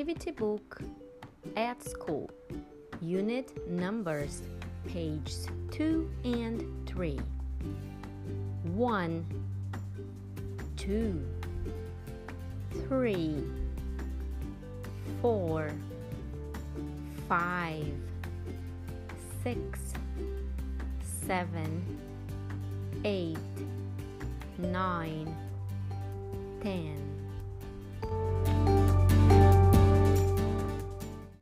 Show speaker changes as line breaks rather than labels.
activity book at school. Unit numbers, pages 2 and 3. 1, 2, 3, 4, 5, 6, 7, 8, 9, 10.